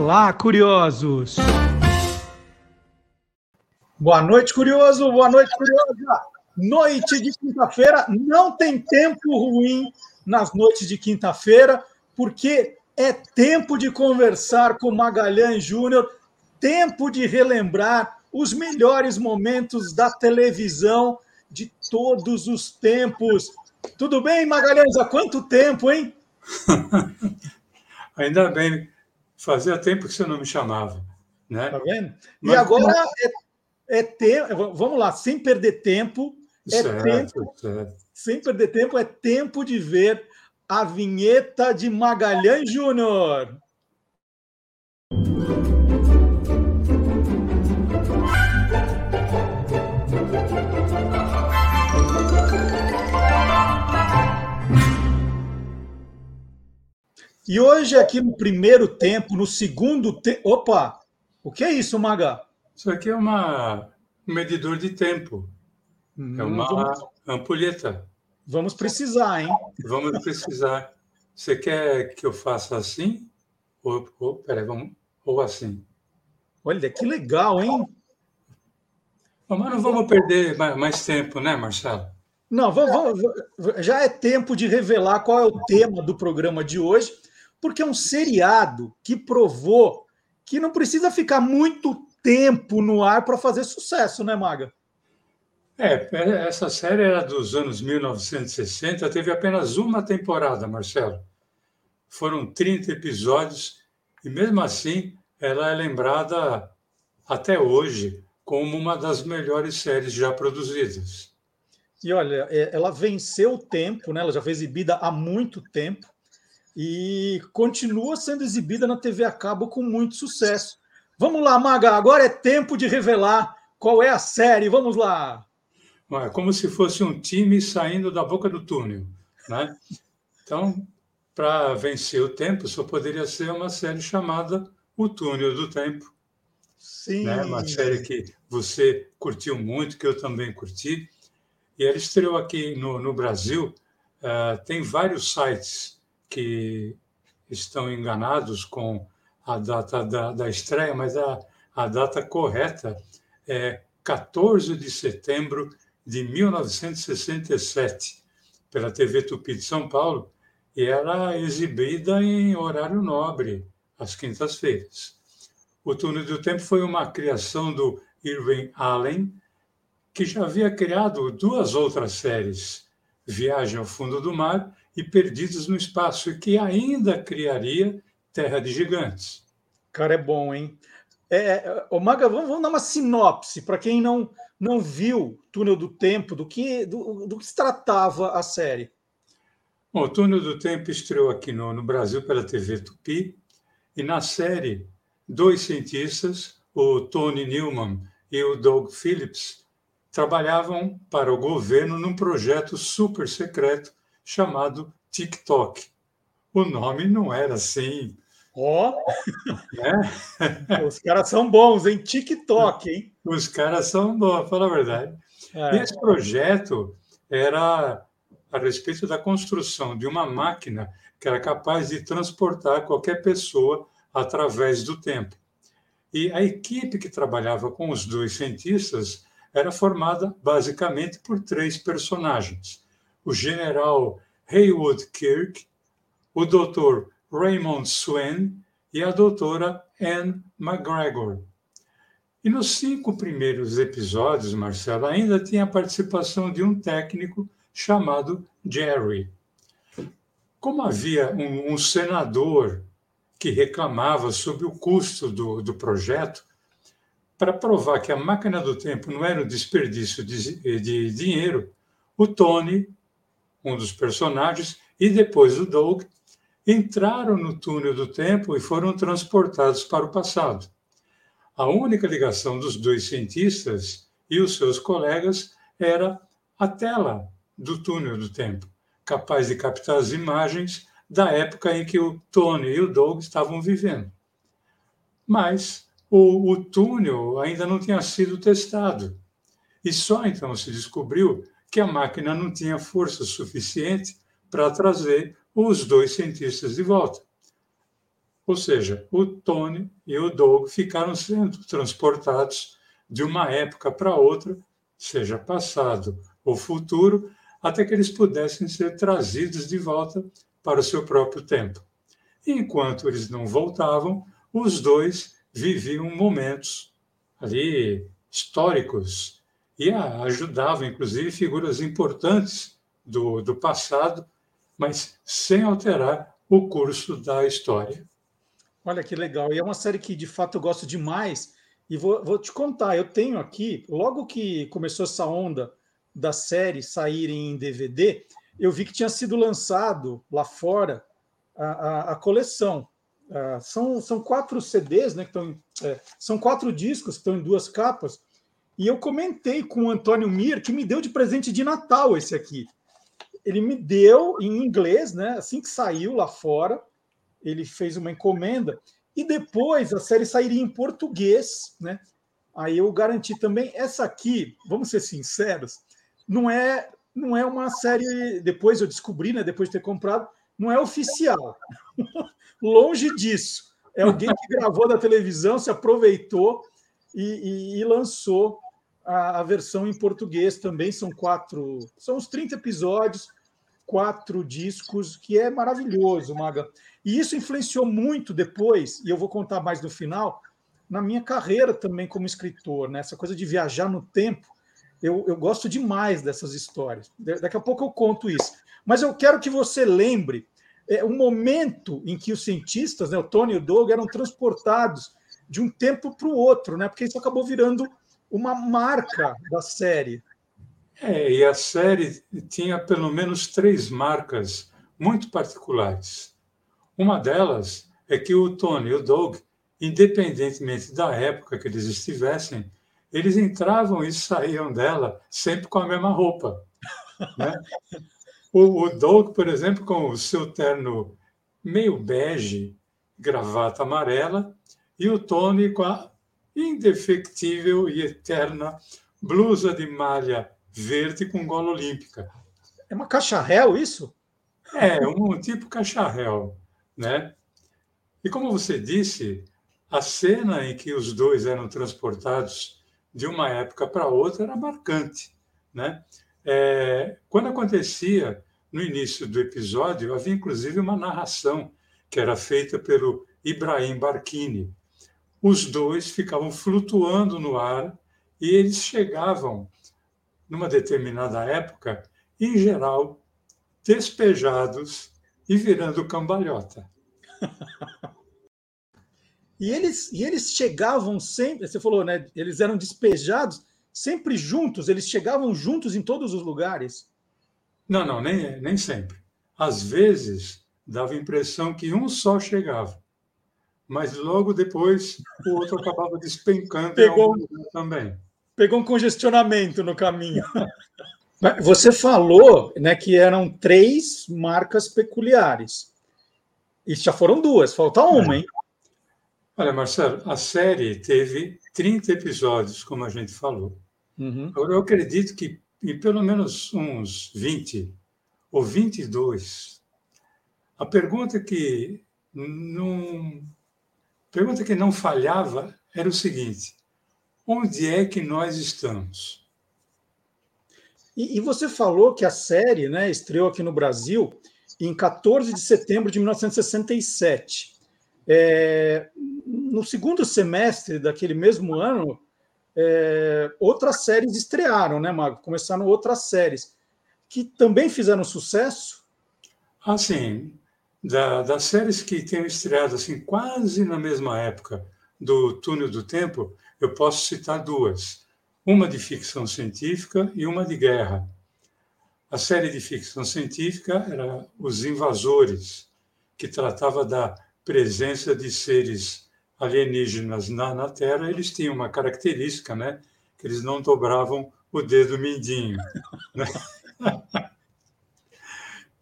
Olá, curiosos! Boa noite, curioso! Boa noite, curiosa! Noite de quinta-feira, não tem tempo ruim nas noites de quinta-feira, porque é tempo de conversar com Magalhães Júnior, tempo de relembrar os melhores momentos da televisão de todos os tempos. Tudo bem, Magalhães? Há quanto tempo, hein? Ainda bem, fazia tempo que você não me chamava. Né? Tá vendo? E Mas, agora é, é tempo. Vamos lá, sem perder tempo. É certo, tempo. Certo. Sem perder tempo, é tempo de ver a vinheta de Magalhães Júnior. E hoje, aqui no primeiro tempo, no segundo tempo. Opa! O que é isso, Maga? Isso aqui é uma... um medidor de tempo. Hum, é uma vamos... ampulheta. Vamos precisar, hein? Vamos precisar. Você quer que eu faça assim? Ou, ou, peraí, vamos, ou assim? Olha, que legal, hein? Mas não vamos perder mais tempo, né, Marcelo? Não, vamos, vamos, já é tempo de revelar qual é o tema do programa de hoje porque é um seriado que provou que não precisa ficar muito tempo no ar para fazer sucesso, né, Maga? É, essa série era dos anos 1960, teve apenas uma temporada, Marcelo. Foram 30 episódios e, mesmo assim, ela é lembrada até hoje como uma das melhores séries já produzidas. E olha, é, ela venceu o tempo, né? ela já foi exibida há muito tempo e continua sendo exibida na TV a cabo com muito sucesso. Vamos lá, Maga, agora é tempo de revelar qual é a série. Vamos lá. É como se fosse um time saindo da boca do túnel, né? Então, para vencer o tempo, só poderia ser uma série chamada O Túnel do Tempo. Sim. Né? Uma série que você curtiu muito, que eu também curti. E ela estreou aqui no, no Brasil. Uh, tem vários sites que estão enganados com a data da, da estreia, mas a, a data correta é 14 de setembro de 1967, pela TV Tupi de São Paulo, e era exibida em horário nobre, às quintas-feiras. O Túnel do Tempo foi uma criação do Irving Allen, que já havia criado duas outras séries, Viagem ao Fundo do Mar e perdidos no espaço, e que ainda criaria Terra de Gigantes. Cara, é bom, hein? É, o é, Maga, vamos, vamos dar uma sinopse para quem não, não viu Túnel do Tempo, do que, do, do que se tratava a série. Bom, o Túnel do Tempo estreou aqui no, no Brasil pela TV Tupi, e na série, dois cientistas, o Tony Newman e o Doug Phillips, trabalhavam para o governo num projeto super secreto chamado TikTok. O nome não era assim. Ó! Oh. Né? Os caras são bons, hein? TikTok, hein? Os caras são bons, fala a verdade. É. Esse projeto era a respeito da construção de uma máquina que era capaz de transportar qualquer pessoa através do tempo. E a equipe que trabalhava com os dois cientistas era formada basicamente por três personagens o general Haywood Kirk, o Dr. Raymond Swain e a doutora Anne McGregor. E nos cinco primeiros episódios, Marcelo, ainda tinha a participação de um técnico chamado Jerry. Como havia um, um senador que reclamava sobre o custo do, do projeto, para provar que a máquina do tempo não era um desperdício de, de dinheiro, o Tony um dos personagens, e depois o Doug, entraram no túnel do tempo e foram transportados para o passado. A única ligação dos dois cientistas e os seus colegas era a tela do túnel do tempo, capaz de captar as imagens da época em que o Tony e o Doug estavam vivendo. Mas o, o túnel ainda não tinha sido testado. E só então se descobriu que a máquina não tinha força suficiente para trazer os dois cientistas de volta. Ou seja, o Tony e o Doug ficaram sendo transportados de uma época para outra, seja passado ou futuro, até que eles pudessem ser trazidos de volta para o seu próprio tempo. Enquanto eles não voltavam, os dois viviam momentos ali históricos e ajudavam, inclusive, figuras importantes do, do passado, mas sem alterar o curso da história. Olha que legal. E é uma série que, de fato, eu gosto demais. E vou, vou te contar, eu tenho aqui, logo que começou essa onda da série saírem em DVD, eu vi que tinha sido lançado lá fora a, a, a coleção. Uh, são, são quatro CDs, né? Que é, são quatro discos que estão em duas capas. E eu comentei com o Antônio Mir que me deu de presente de Natal esse aqui. Ele me deu em inglês, né? Assim que saiu lá fora ele fez uma encomenda e depois a série sairia em português, né? Aí eu garanti também essa aqui, vamos ser sinceros, não é não é uma série, depois eu descobri, né, depois de ter comprado, não é oficial. Longe disso. É alguém que gravou da televisão, se aproveitou e, e, e lançou a, a, versão em português também. São quatro, são uns 30 episódios, quatro discos, que é maravilhoso, Maga. E isso influenciou muito depois, e eu vou contar mais no final, na minha carreira também como escritor, né? essa coisa de viajar no tempo. Eu, eu gosto demais dessas histórias. Daqui a pouco eu conto isso. Mas eu quero que você lembre é, o momento em que os cientistas, né, o Tony e o Doug, eram transportados de um tempo para o outro, né? porque isso acabou virando uma marca da série. É, e a série tinha pelo menos três marcas muito particulares. Uma delas é que o Tony e o Doug, independentemente da época que eles estivessem, eles entravam e saíam dela sempre com a mesma roupa. Né? O, o Doug, por exemplo, com o seu terno meio bege, gravata amarela, e o Tony com a indefectível e eterna blusa de malha verde com gola olímpica. É uma cacharel isso? É, um tipo cacharel né? E como você disse, a cena em que os dois eram transportados de uma época para outra era marcante, né? É, quando acontecia no início do episódio, havia inclusive uma narração que era feita pelo Ibrahim Barkini. Os dois ficavam flutuando no ar e eles chegavam, numa determinada época, em geral, despejados e virando cambalhota. e, eles, e eles chegavam sempre, você falou, né? Eles eram despejados sempre juntos, eles chegavam juntos em todos os lugares. Não, não, nem, nem sempre. Às vezes dava a impressão que um só chegava, mas logo depois o outro acabava despencando pegou, também. Pegou um congestionamento no caminho. Você falou né, que eram três marcas peculiares. E já foram duas, falta uma, é. hein? Olha, Marcelo, a série teve 30 episódios, como a gente falou. Uhum. Agora, eu acredito que em pelo menos uns 20 ou 22, a pergunta que não, pergunta que não falhava era o seguinte: onde é que nós estamos? E, e, você falou que a série né, estreou aqui no Brasil em 14 de setembro de 1967. É, no segundo semestre daquele mesmo ano, é, outras séries estrearam, né, Mago? Começaram outras séries que também fizeram sucesso. Ah, sim. Da, das séries que tenham estreado assim quase na mesma época do Túnel do Tempo, eu posso citar duas uma de ficção científica e uma de guerra. A série de ficção científica era Os Invasores, que tratava da presença de seres alienígenas na, na Terra. Eles tinham uma característica, né? Que eles não dobravam o dedo mindinho. Né?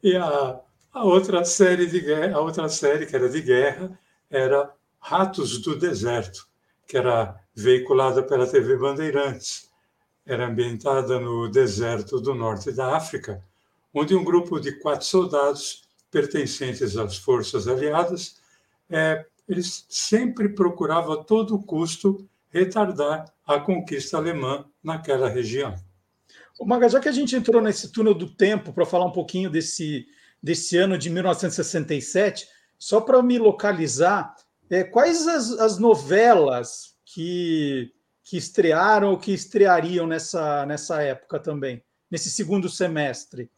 e a, a outra série de guerra, a outra série que era de guerra era Ratos do Deserto, que era veiculada pela TV Bandeirantes. Era ambientada no deserto do norte da África, onde um grupo de quatro soldados pertencentes às forças aliadas é, eles sempre procuravam a todo custo retardar a conquista alemã naquela região. Maga, já que a gente entrou nesse túnel do tempo para falar um pouquinho desse, desse ano de 1967, só para me localizar, é, quais as, as novelas que, que estrearam ou que estreariam nessa, nessa época também, nesse segundo semestre?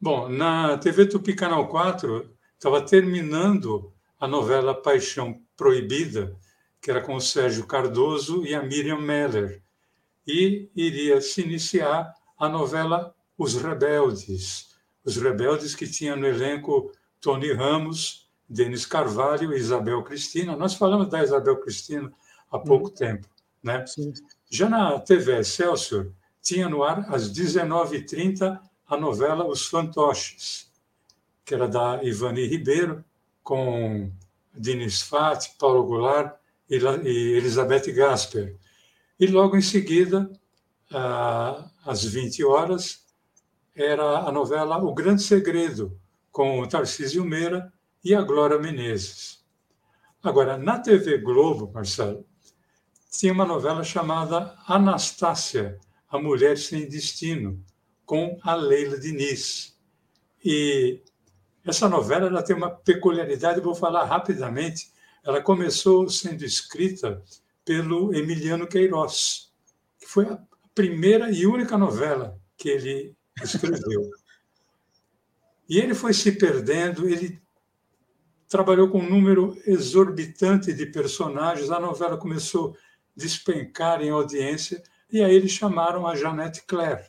Bom, na TV Tupi Canal 4 estava terminando a novela Paixão Proibida, que era com o Sérgio Cardoso e a Miriam Meller. E iria se iniciar a novela Os Rebeldes. Os Rebeldes que tinha no elenco Tony Ramos, Denis Carvalho e Isabel Cristina. Nós falamos da Isabel Cristina há pouco hum. tempo. Né? Já na TV Excelsior, tinha no ar às 19h30 a novela Os Fantoches, que era da Ivani Ribeiro, com Diniz Fati, Paulo Goulart e Elizabeth Gasper. E logo em seguida, às 20 horas, era a novela O Grande Segredo, com o Tarcísio Meira e a Glória Menezes. Agora, na TV Globo, Marcelo, tinha uma novela chamada Anastácia, a Mulher Sem Destino, com a Leila Diniz. E essa novela ela tem uma peculiaridade, vou falar rapidamente. Ela começou sendo escrita pelo Emiliano Queiroz, que foi a primeira e única novela que ele escreveu. E ele foi se perdendo, ele trabalhou com um número exorbitante de personagens, a novela começou a despencar em audiência, e aí eles chamaram a Janete Claire.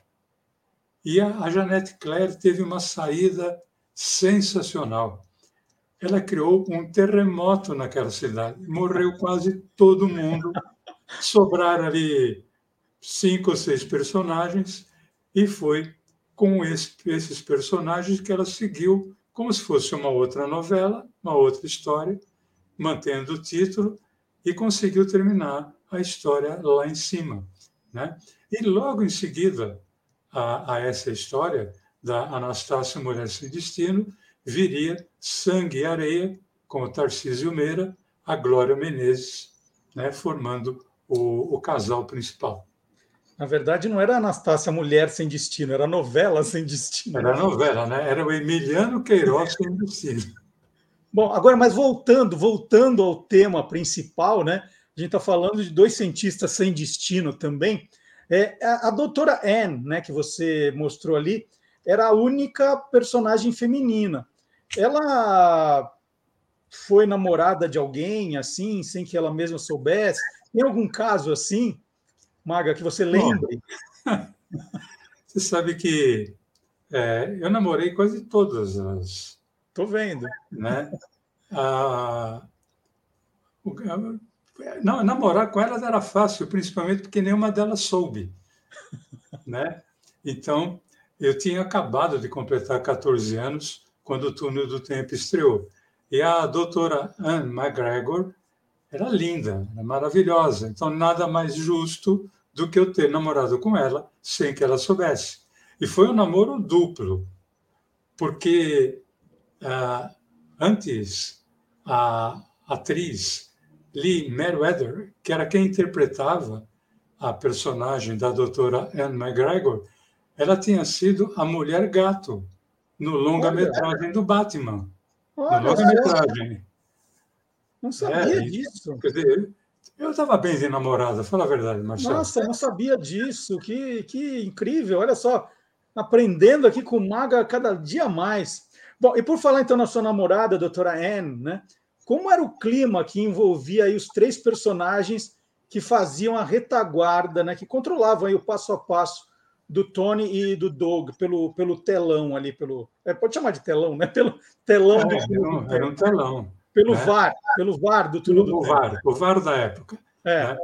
E a, Janete Claire teve uma saída sensacional. Ela criou um terremoto naquela cidade. Morreu quase todo mundo. Sobraram ali cinco ou seis personagens e foi com esse, esses personagens que ela seguiu como se fosse uma outra novela, uma outra história, mantendo o título e conseguiu terminar a história lá em cima. Né? E logo em seguida, a, a essa história da Anastácia Mulher Sem Destino, viria Sangue e Areia, com o Tarcísio Meira, a Glória Menezes, né, formando o, o casal principal. Na verdade, não era Anastácia Mulher Sem Destino, era novela Sem Destino. Era novela, né? Era o Emiliano Queiroz Sem Destino. Bom, agora, mas voltando, voltando ao tema principal, né? A gente está falando de dois cientistas sem destino também. É, a, a doutora Anne, né, que você mostrou ali, era a única personagem feminina. Ela foi namorada de alguém assim, sem que ela mesma soubesse? Tem algum caso assim, Maga, que você lembre? Bom, você sabe que é, eu namorei quase todas as. Estou vendo. Né? Ah, não, namorar com elas era fácil, principalmente porque nenhuma delas soube. Né? Então, eu tinha acabado de completar 14 anos quando o Túnel do Tempo estreou. E a doutora Anne McGregor era linda, era maravilhosa. Então, nada mais justo do que eu ter namorado com ela sem que ela soubesse. E foi um namoro duplo, porque uh, antes a atriz Lee Meriwether, que era quem interpretava a personagem da doutora Anne McGregor, ela tinha sido a mulher gato no longa-metragem do Batman. Olha, no longa-metragem. Não sabia é, disso. Quer dizer, eu estava bem de namorada, fala a verdade, Marcelo. Nossa, não sabia disso. Que, que incrível. Olha só, aprendendo aqui com o Maga cada dia mais. Bom, e por falar então na sua namorada, doutora Anne, né? Como era o clima que envolvia aí os três personagens que faziam a retaguarda, né, que controlavam aí o passo a passo do Tony e do Doug pelo, pelo telão ali, pelo é, pode chamar de telão, né? Pelo telão é, do era um telão. Pelo né? VAR, pelo VAR do túnel do VAR, o VAR da época. É. Né?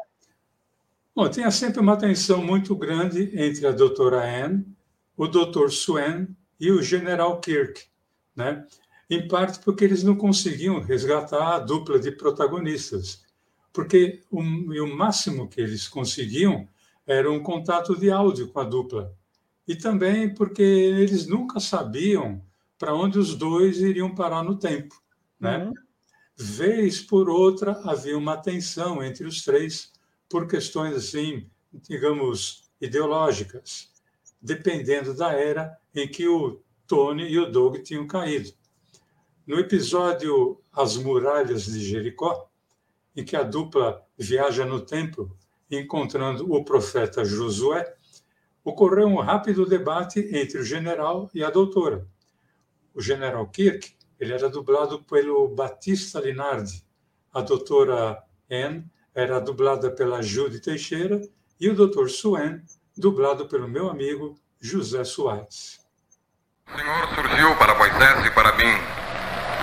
Bom, tinha sempre uma tensão muito grande entre a doutora Anne, o doutor Swen e o general Kirk, né? em parte porque eles não conseguiam resgatar a dupla de protagonistas, porque o, o máximo que eles conseguiam era um contato de áudio com a dupla, e também porque eles nunca sabiam para onde os dois iriam parar no tempo, né? Uhum. Vez por outra havia uma tensão entre os três por questões assim, digamos, ideológicas, dependendo da era em que o Tony e o Doug tinham caído. No episódio As Muralhas de Jericó, em que a dupla viaja no templo encontrando o profeta Josué, ocorreu um rápido debate entre o general e a doutora. O general Kirk ele era dublado pelo Batista Linardi, a doutora Anne era dublada pela Judy Teixeira e o doutor Suen, dublado pelo meu amigo José Soares. O Senhor surgiu para Moisés e para mim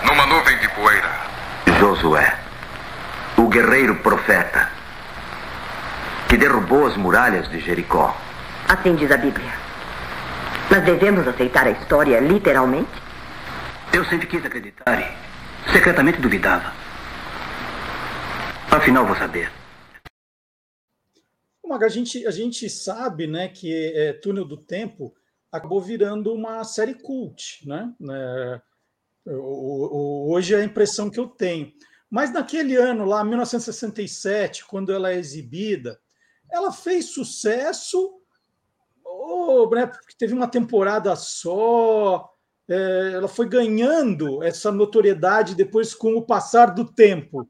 numa nuvem de poeira. Josué, o guerreiro profeta, que derrubou as muralhas de Jericó. Assim diz a Bíblia. Mas devemos aceitar a história literalmente? Eu sempre quis acreditar e secretamente duvidava. Afinal, vou saber. Maga, a gente, a gente sabe né, que é, Túnel do Tempo acabou virando uma série cult, né? É, hoje é a impressão que eu tenho. Mas naquele ano lá, 1967, quando ela é exibida, ela fez sucesso, ou, né, porque teve uma temporada só, é, ela foi ganhando essa notoriedade depois com o passar do tempo.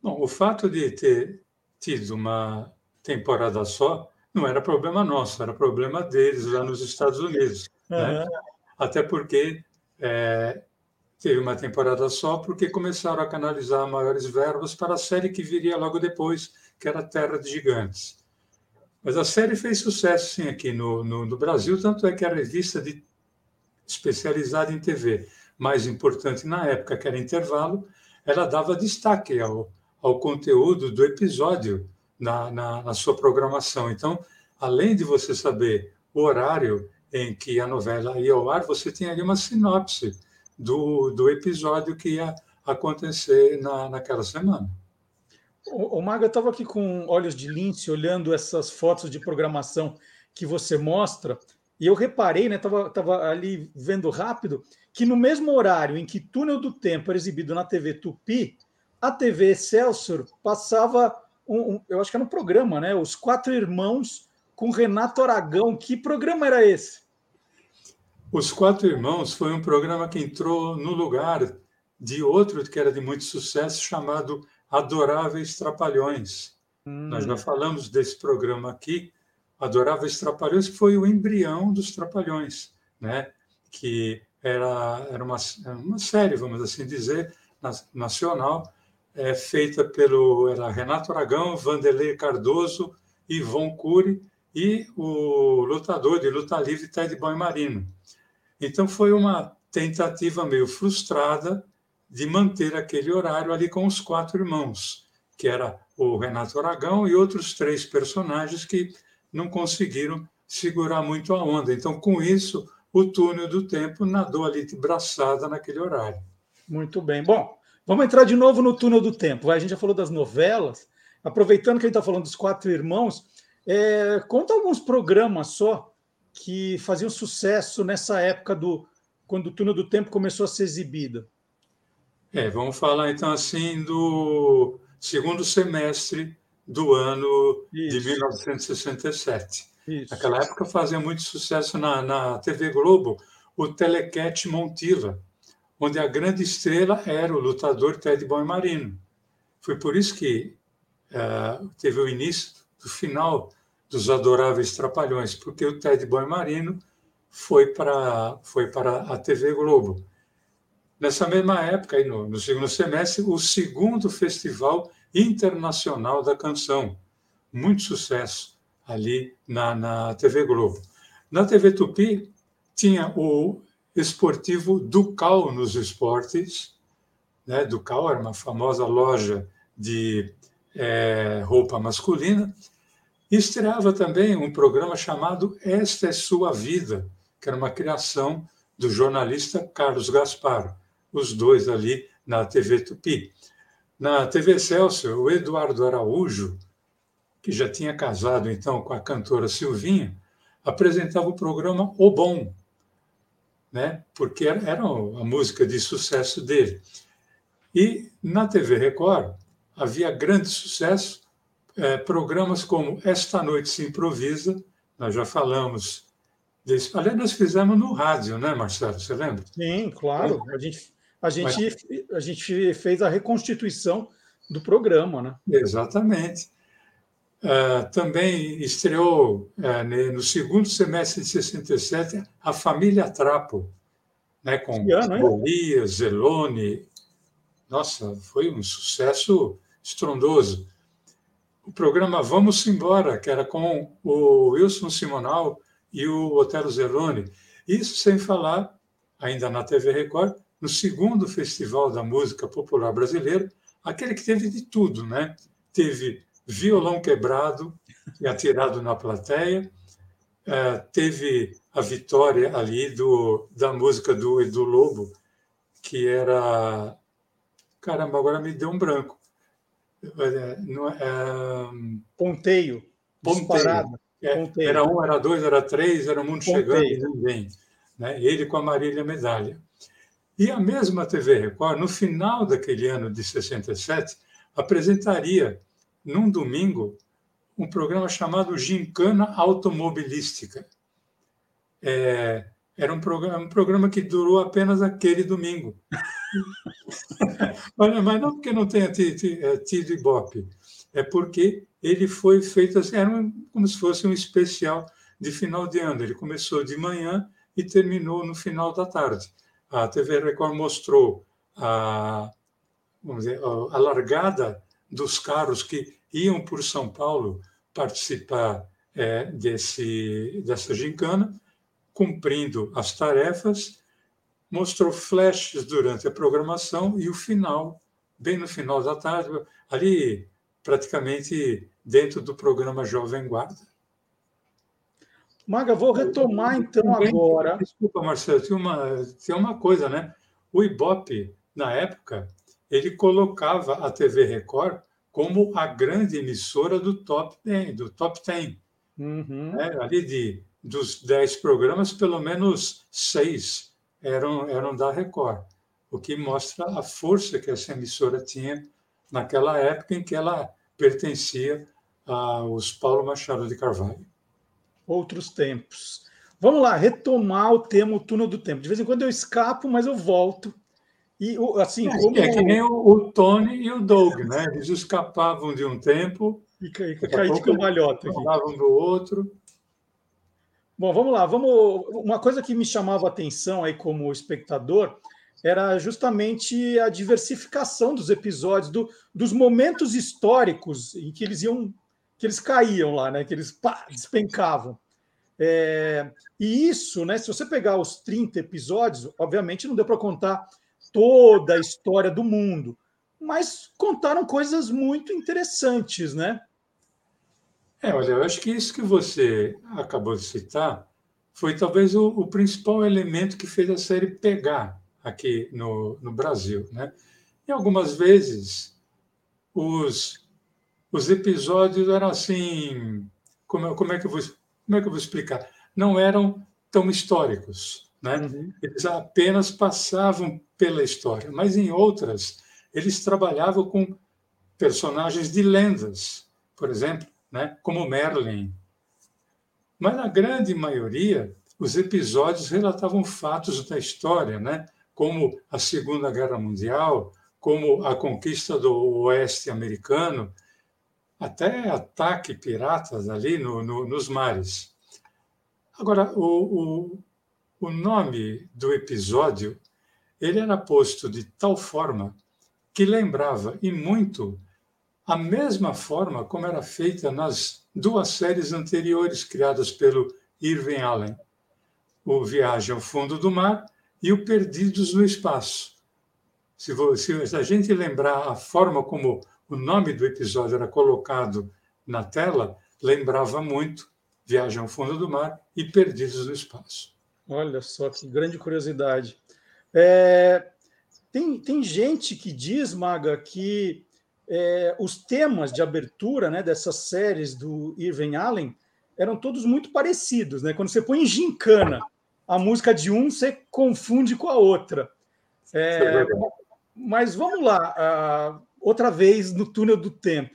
Bom, o fato de ter tido uma temporada só não era problema nosso, era problema deles lá nos Estados Unidos. Uhum. Né? Até porque é, teve uma temporada só, porque começaram a canalizar maiores verbas para a série que viria logo depois, que era Terra de Gigantes. Mas a série fez sucesso, sim, aqui no, no, no Brasil, tanto é que a revista de, especializada em TV mais importante na época, que era Intervalo, ela dava destaque ao, ao conteúdo do episódio na, na, na sua programação. Então, além de você saber o horário em que a novela ia ao ar, você tinha ali uma sinopse do, do episódio que ia acontecer na, naquela semana. O, o Maga estava aqui com olhos de lince olhando essas fotos de programação que você mostra, e eu reparei, né? Estava tava ali vendo rápido, que no mesmo horário em que Túnel do Tempo era exibido na TV Tupi, a TV Excelsior passava um, um, eu acho que era um programa, né? Os Quatro Irmãos com Renato Aragão. Que programa era esse? Os Quatro Irmãos foi um programa que entrou no lugar de outro que era de muito sucesso, chamado Adoráveis Trapalhões. Hum. Nós já falamos desse programa aqui. Adoráveis Trapalhões foi o embrião dos Trapalhões, né? que era, era uma, uma série, vamos assim dizer, nacional, é, feita pelo era Renato Aragão, Vanderlei Cardoso, Ivon Cury e o lutador de luta livre Ted Boy Marino. Então foi uma tentativa meio frustrada de manter aquele horário ali com os quatro irmãos, que era o Renato Aragão e outros três personagens que não conseguiram segurar muito a onda. Então, com isso, o túnel do tempo nadou ali de braçada naquele horário. Muito bem. Bom, Vamos entrar de novo no túnel do tempo. A gente já falou das novelas. Aproveitando que a gente está falando dos quatro irmãos, é, conta alguns programas só que faziam sucesso nessa época do quando o túnel do tempo começou a ser exibido. É, vamos falar então assim do segundo semestre do ano Isso. de 1967. Isso. Naquela época fazia muito sucesso na, na TV Globo o Telecat Montila, onde a grande estrela era o lutador Ted Boy Marino. Foi por isso que uh, teve o início do final dos Adoráveis Trapalhões, porque o Ted Boy Marino foi para foi para a TV Globo. Nessa mesma época, aí no, no segundo semestre, o segundo Festival Internacional da Canção, muito sucesso ali na, na TV Globo. Na TV Tupi tinha o esportivo Ducal nos esportes. Né? Ducal era uma famosa loja de é, roupa masculina. E estreava também um programa chamado Esta é Sua Vida, que era uma criação do jornalista Carlos Gaspar, os dois ali na TV Tupi. Na TV Celso, o Eduardo Araújo, que já tinha casado então com a cantora Silvinha, apresentava o programa O Bom, né? porque era, era a música de sucesso dele. E na TV Record havia grande sucesso, é, programas como Esta Noite se Improvisa, nós já falamos desse. Aliás, nós fizemos no rádio, né, Marcelo? Você lembra? Sim, claro. A gente, a gente, a gente fez a reconstituição do programa, né? Exatamente. Uh, também estreou uh, no segundo semestre de 67 a Família Trapo, né, com Golias, Zelone. Nossa, foi um sucesso estrondoso. O programa Vamos Embora, que era com o Wilson Simonal e o Otero Zelone. Isso sem falar, ainda na TV Record, no segundo Festival da Música Popular Brasileira, aquele que teve de tudo, né? Teve violão quebrado e atirado na plateia, é, teve a vitória ali do, da música do Edu Lobo, que era. Caramba, agora me deu um branco. É, é... Ponteio. Ponteio. É, Ponteio. Era um, era dois, era três, era o mundo Ponteio. chegando e ninguém. Né? Ele com a Marília Medalha. E a mesma TV Record, no final daquele ano de 67, apresentaria, num domingo, um programa chamado Gincana Automobilística. É, era um programa, um programa que durou apenas aquele domingo. Mas não porque não tenha é, tido Ibope, é porque ele foi feito assim, era um, como se fosse um especial de final de ano. Ele começou de manhã e terminou no final da tarde a TV Record mostrou a, vamos dizer, a largada dos carros que iam por São Paulo participar é, desse, dessa gincana, cumprindo as tarefas, mostrou flashes durante a programação e o final, bem no final da tarde, ali praticamente dentro do programa Jovem Guarda. Maga, vou retomar então agora. Desculpa, Marcelo, tem uma, tem uma coisa, né? O Ibope, na época, ele colocava a TV Record como a grande emissora do top 10, do top 10. Uhum. Né? Ali de, dos 10 programas, pelo menos seis eram, eram da Record, o que mostra a força que essa emissora tinha naquela época em que ela pertencia aos Paulo Machado de Carvalho outros tempos. Vamos lá, retomar o tema o túnel do tempo. De vez em quando eu escapo, mas eu volto. E assim, é, como... é que nem o, o, Tony e o Doug, né? Eles escapavam de um tempo e, e caíram de cambalhota. Falavam do outro. Bom, vamos lá. Vamos. Uma coisa que me chamava a atenção aí como espectador era justamente a diversificação dos episódios, do, dos momentos históricos em que eles iam que eles caíam lá, né? Que eles pá, despencavam. É, e isso, né? Se você pegar os 30 episódios, obviamente não deu para contar toda a história do mundo, mas contaram coisas muito interessantes, né? É, olha, eu acho que isso que você acabou de citar foi talvez o, o principal elemento que fez a série pegar aqui no, no Brasil, né? E algumas vezes os os episódios eram assim, como, como, é que eu vou, como é que eu vou explicar? Não eram tão históricos, né? Uhum. Eles apenas passavam pela história, mas em outras eles trabalhavam com personagens de lendas, por exemplo, né? Como Merlin. Mas na grande maioria os episódios relatavam fatos da história, né? Como a Segunda Guerra Mundial, como a conquista do Oeste americano, até ataque piratas ali no, no, nos mares. Agora, o, o, o nome do episódio ele era posto de tal forma que lembrava e muito a mesma forma como era feita nas duas séries anteriores criadas pelo Irving Allen, o Viagem ao Fundo do Mar e o Perdidos no Espaço. Se, se a gente lembrar a forma como o nome do episódio era colocado na tela, lembrava muito Viagem ao Fundo do Mar e Perdidos no Espaço. Olha só que grande curiosidade. É, tem, tem gente que diz, Maga, que é, os temas de abertura né, dessas séries do Irving Allen eram todos muito parecidos. Né? Quando você põe em gincana a música de um, você confunde com a outra. É, Mas vamos lá, uh, outra vez no túnel do tempo.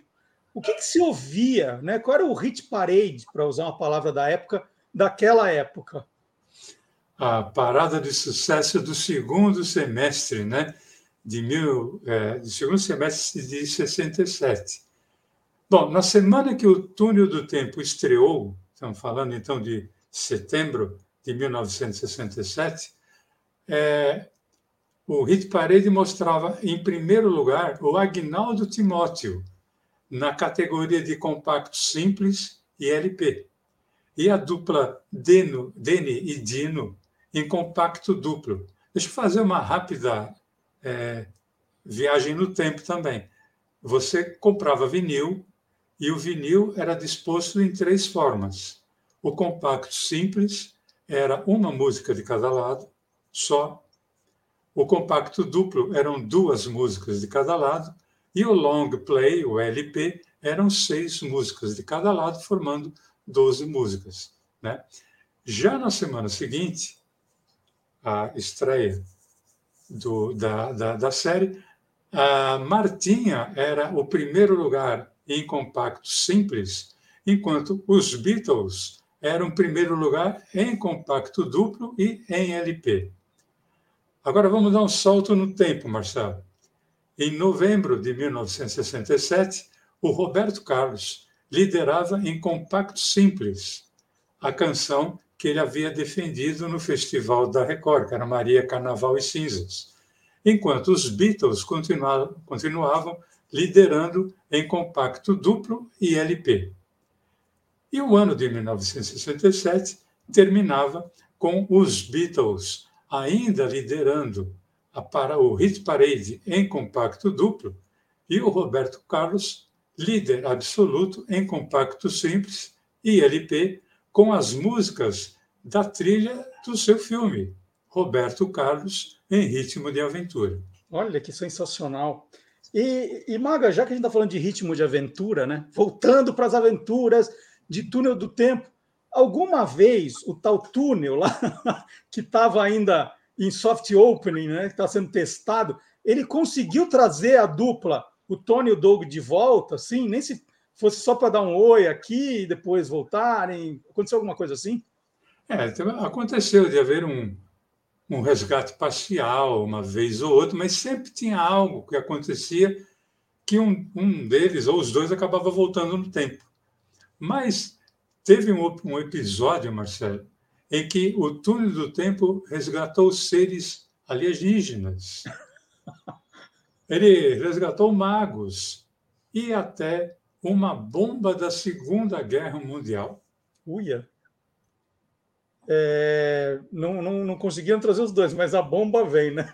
O que, que se ouvia, né? Qual era o hit parade, para usar uma palavra da época, daquela época? A parada de sucesso do segundo semestre, né? De mil, é, do segundo semestre de 67. Bom, na semana que o Túnel do Tempo estreou, estamos falando então de setembro de 1967, é, o Hit Parade mostrava, em primeiro lugar, o Agnaldo Timóteo, na categoria de compacto simples e LP, e a dupla Deno, Dene e Dino em compacto duplo. Deixa eu fazer uma rápida é, viagem no tempo também. Você comprava vinil e o vinil era disposto em três formas. O compacto simples era uma música de cada lado, só. O compacto duplo eram duas músicas de cada lado e o long play, o LP, eram seis músicas de cada lado, formando 12 músicas. Né? Já na semana seguinte, a estreia do, da, da, da série, a Martinha era o primeiro lugar em compacto simples, enquanto os Beatles eram primeiro lugar em compacto duplo e em LP. Agora vamos dar um salto no tempo, Marcelo. Em novembro de 1967, o Roberto Carlos liderava em compacto simples a canção que ele havia defendido no Festival da Record, que era Maria Carnaval e Cinzas, enquanto os Beatles continuavam, continuavam liderando em compacto duplo e LP. E o ano de 1967 terminava com os Beatles ainda liderando para o Hit Parade em compacto duplo e o Roberto Carlos, líder absoluto em compacto simples e LP, com as músicas da trilha do seu filme, Roberto Carlos em Ritmo de Aventura. Olha que sensacional. E, e Maga, já que a gente está falando de ritmo de aventura, né? Voltando para as aventuras de túnel do tempo, alguma vez o tal túnel lá, que estava ainda em soft opening, né, que está sendo testado, ele conseguiu trazer a dupla, o Tony e o Doug, de volta, assim, nem se fosse só para dar um oi aqui e depois voltarem. Aconteceu alguma coisa assim? É, aconteceu de haver um, um resgate parcial uma vez ou outra, mas sempre tinha algo que acontecia que um, um deles ou os dois acabava voltando no tempo. Mas teve um, um episódio, Marcelo, em que o túnel do tempo resgatou seres alienígenas. Ele resgatou magos e até uma bomba da Segunda Guerra Mundial. Uia! É, não, não, não conseguiram trazer os dois, mas a bomba vem, né?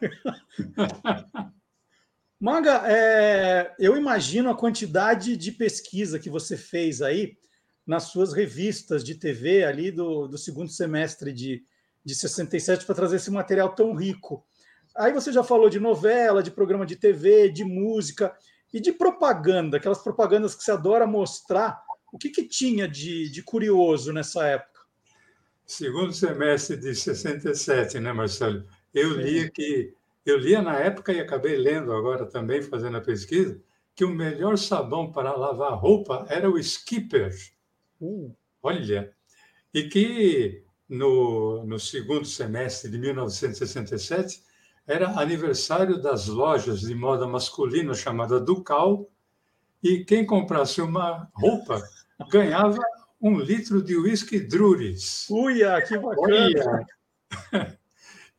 Manga, é, eu imagino a quantidade de pesquisa que você fez aí nas suas revistas de TV ali do, do segundo semestre de, de 67 para trazer esse material tão rico. Aí você já falou de novela, de programa de TV, de música e de propaganda, aquelas propagandas que você adora mostrar. O que, que tinha de, de curioso nessa época? Segundo semestre de 67, né, Marcelo? Eu lia que eu lia na época e acabei lendo agora também, fazendo a pesquisa, que o melhor sabão para lavar roupa era o Skipper. Uh, olha, e que no, no segundo semestre de 1967 era aniversário das lojas de moda masculina chamada Ducal, e quem comprasse uma roupa ganhava um litro de uísque Druris. Uia, que bacana!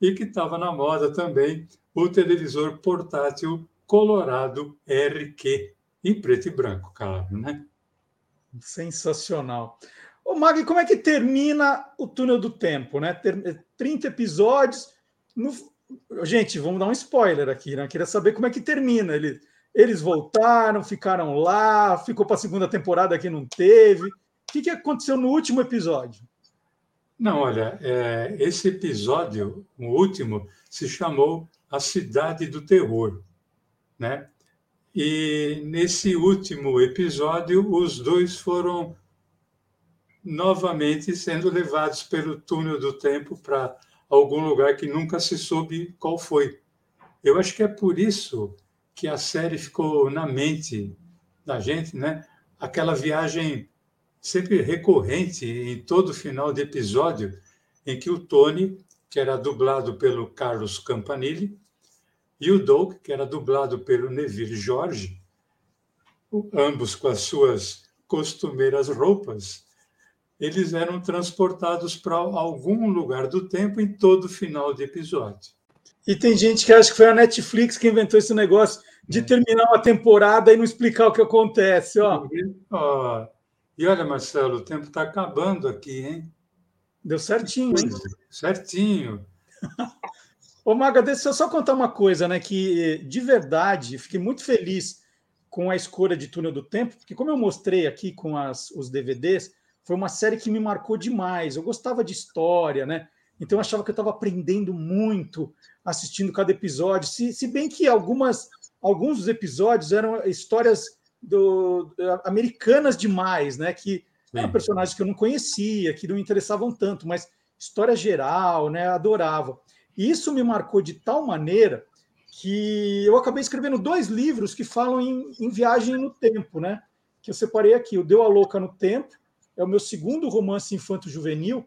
e que estava na moda também o televisor portátil Colorado RQ, em preto e branco, claro, né? Sensacional. Ô, Mag, como é que termina o túnel do tempo, né? 30 episódios. No... Gente, vamos dar um spoiler aqui, né? Queria saber como é que termina. Eles, eles voltaram, ficaram lá, ficou para a segunda temporada que não teve. O que, que aconteceu no último episódio? Não, olha, é, esse episódio, o último, se chamou A Cidade do Terror, né? E nesse último episódio, os dois foram novamente sendo levados pelo túnel do tempo para algum lugar que nunca se soube qual foi. Eu acho que é por isso que a série ficou na mente da gente, né? Aquela viagem sempre recorrente em todo final de episódio, em que o Tony, que era dublado pelo Carlos Campanile, e o Doug, que era dublado pelo Neville Jorge, ambos com as suas costumeiras roupas, eles eram transportados para algum lugar do tempo em todo final de episódio. E tem gente que acha que foi a Netflix que inventou esse negócio de é. terminar uma temporada e não explicar o que acontece. Ó. e olha, Marcelo, o tempo está acabando aqui, hein? Deu certinho, hein? Certinho. Ô, Maga, deixa eu só contar uma coisa, né? Que de verdade fiquei muito feliz com a escolha de Túnel do Tempo, porque como eu mostrei aqui com as, os DVDs, foi uma série que me marcou demais. Eu gostava de história, né? Então eu achava que eu estava aprendendo muito assistindo cada episódio. Se, se bem que algumas, alguns dos episódios eram histórias do, americanas demais, né? Que Sim. eram personagens que eu não conhecia, que não me interessavam tanto, mas história geral, né? Adorava. E isso me marcou de tal maneira que eu acabei escrevendo dois livros que falam em, em viagem no tempo, né? Que eu separei aqui. O Deu a Louca no Tempo é o meu segundo romance infanto-juvenil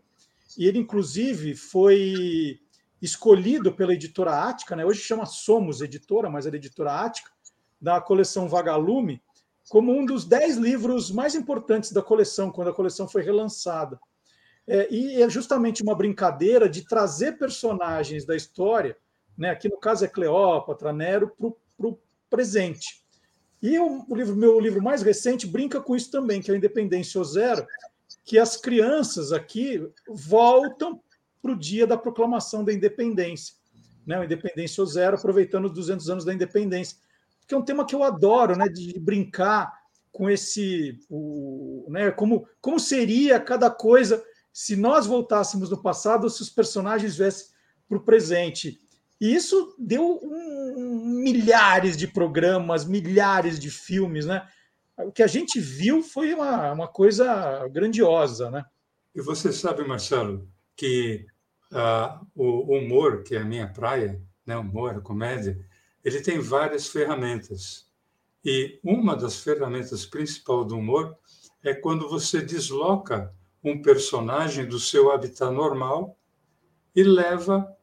e ele, inclusive, foi escolhido pela editora Ática, né? hoje chama Somos Editora, mas é da editora Ática, da coleção Vagalume, como um dos dez livros mais importantes da coleção, quando a coleção foi relançada. É, e é justamente uma brincadeira de trazer personagens da história, né? aqui no caso é Cleópatra, Nero, para o presente. E o, o, livro, meu livro mais recente brinca com isso também, que é a Independência Zero, que as crianças aqui voltam para o dia da proclamação da independência, né? Independência Zero, aproveitando os 200 anos da independência, que é um tema que eu adoro, né? De brincar com esse, o, né? Como como seria cada coisa se nós voltássemos no passado, ou se os personagens viessem para o presente. E isso deu um, milhares de programas, milhares de filmes, né? O que a gente viu foi uma, uma coisa grandiosa, né? E você sabe, Marcelo, que uh, o humor, que é a minha praia, né, humor, a comédia, ele tem várias ferramentas. E uma das ferramentas principais do humor é quando você desloca um personagem do seu habitat normal e leva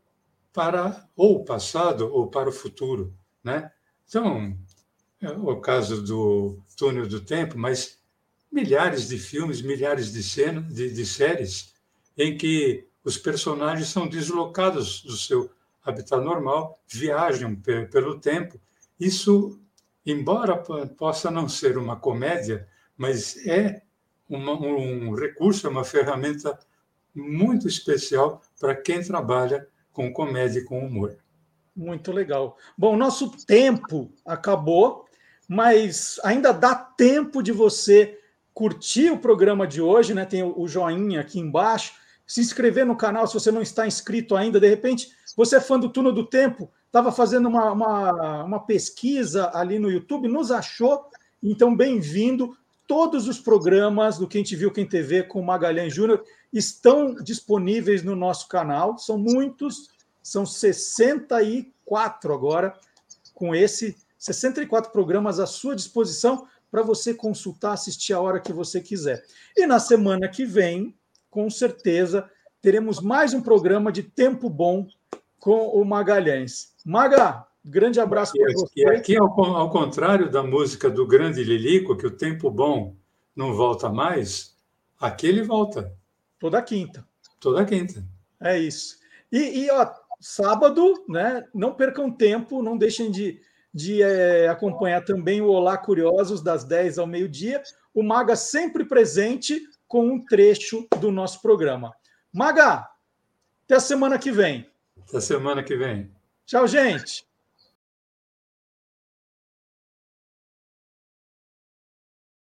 para ou o passado ou para o futuro, né? Então, é o caso do Túnel do Tempo, mas milhares de filmes, milhares de cenas, de, de séries em que os personagens são deslocados do seu habitat normal, viajam pelo tempo. Isso, embora possa não ser uma comédia, mas é uma, um recurso, é uma ferramenta muito especial para quem trabalha com comédia e com humor. Muito legal. Bom, nosso tempo acabou, mas ainda dá tempo de você curtir o programa de hoje, né? Tem o joinha aqui embaixo, se inscrever no canal se você não está inscrito ainda. De repente, você é fã do Túnel do Tempo, estava fazendo uma, uma, uma pesquisa ali no YouTube, nos achou, então bem-vindo. Todos os programas do Quem Te Viu, Quem TV com Magalhães Júnior estão disponíveis no nosso canal. São muitos, são 64 agora, com esse 64 programas à sua disposição para você consultar, assistir a hora que você quiser. E na semana que vem, com certeza, teremos mais um programa de Tempo Bom com o Magalhães. Maga, grande abraço para você. E aqui, ao, ao contrário da música do grande Lilico, que o tempo bom não volta mais, aqui ele volta. Toda quinta. Toda quinta. É isso. E, e ó, sábado, né? Não percam tempo, não deixem de, de é, acompanhar também o Olá Curiosos, das 10 ao meio-dia. O Maga sempre presente com um trecho do nosso programa. Maga, até a semana que vem. Até a semana que vem. Tchau, gente.